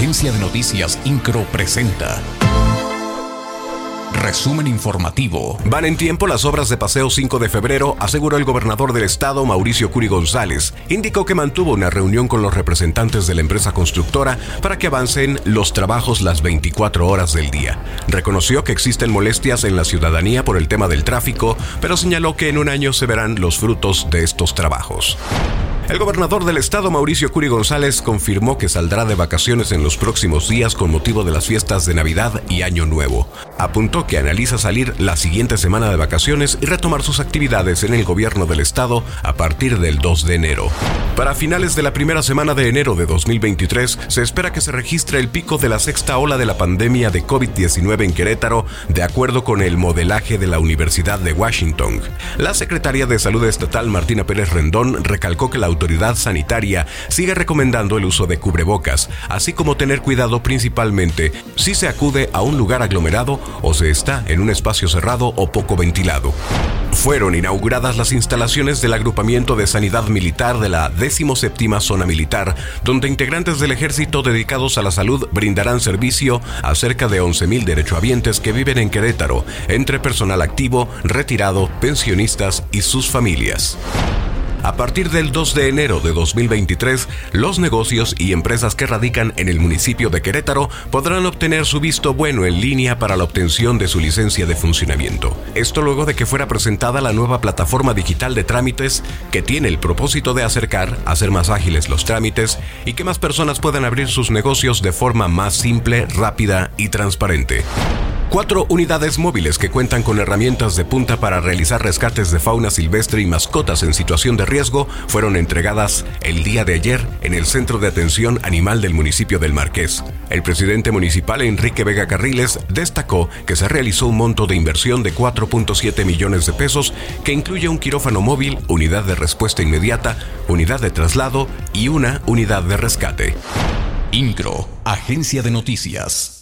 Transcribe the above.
Agencia de Noticias Incro presenta. Resumen informativo. Van en tiempo las obras de Paseo 5 de febrero, aseguró el gobernador del estado, Mauricio Curi González. Indicó que mantuvo una reunión con los representantes de la empresa constructora para que avancen los trabajos las 24 horas del día. Reconoció que existen molestias en la ciudadanía por el tema del tráfico, pero señaló que en un año se verán los frutos de estos trabajos. El gobernador del estado, Mauricio Curi González, confirmó que saldrá de vacaciones en los próximos días con motivo de las fiestas de Navidad y Año Nuevo. Apuntó que analiza salir la siguiente semana de vacaciones y retomar sus actividades en el gobierno del estado a partir del 2 de enero. Para finales de la primera semana de enero de 2023, se espera que se registre el pico de la sexta ola de la pandemia de COVID-19 en Querétaro, de acuerdo con el modelaje de la Universidad de Washington. La secretaria de Salud Estatal, Martina Pérez Rendón, recalcó que la autoridad sanitaria sigue recomendando el uso de cubrebocas, así como tener cuidado principalmente si se acude a un lugar aglomerado o se está en un espacio cerrado o poco ventilado. Fueron inauguradas las instalaciones del agrupamiento de sanidad militar de la 17 Zona Militar, donde integrantes del ejército dedicados a la salud brindarán servicio a cerca de 11.000 derechohabientes que viven en Querétaro, entre personal activo, retirado, pensionistas y sus familias. A partir del 2 de enero de 2023, los negocios y empresas que radican en el municipio de Querétaro podrán obtener su visto bueno en línea para la obtención de su licencia de funcionamiento. Esto luego de que fuera presentada la nueva plataforma digital de trámites que tiene el propósito de acercar, hacer más ágiles los trámites y que más personas puedan abrir sus negocios de forma más simple, rápida y transparente. Cuatro unidades móviles que cuentan con herramientas de punta para realizar rescates de fauna silvestre y mascotas en situación de riesgo fueron entregadas el día de ayer en el Centro de Atención Animal del municipio del Marqués. El presidente municipal Enrique Vega Carriles destacó que se realizó un monto de inversión de 4.7 millones de pesos que incluye un quirófano móvil, unidad de respuesta inmediata, unidad de traslado y una unidad de rescate. INCRO, Agencia de Noticias.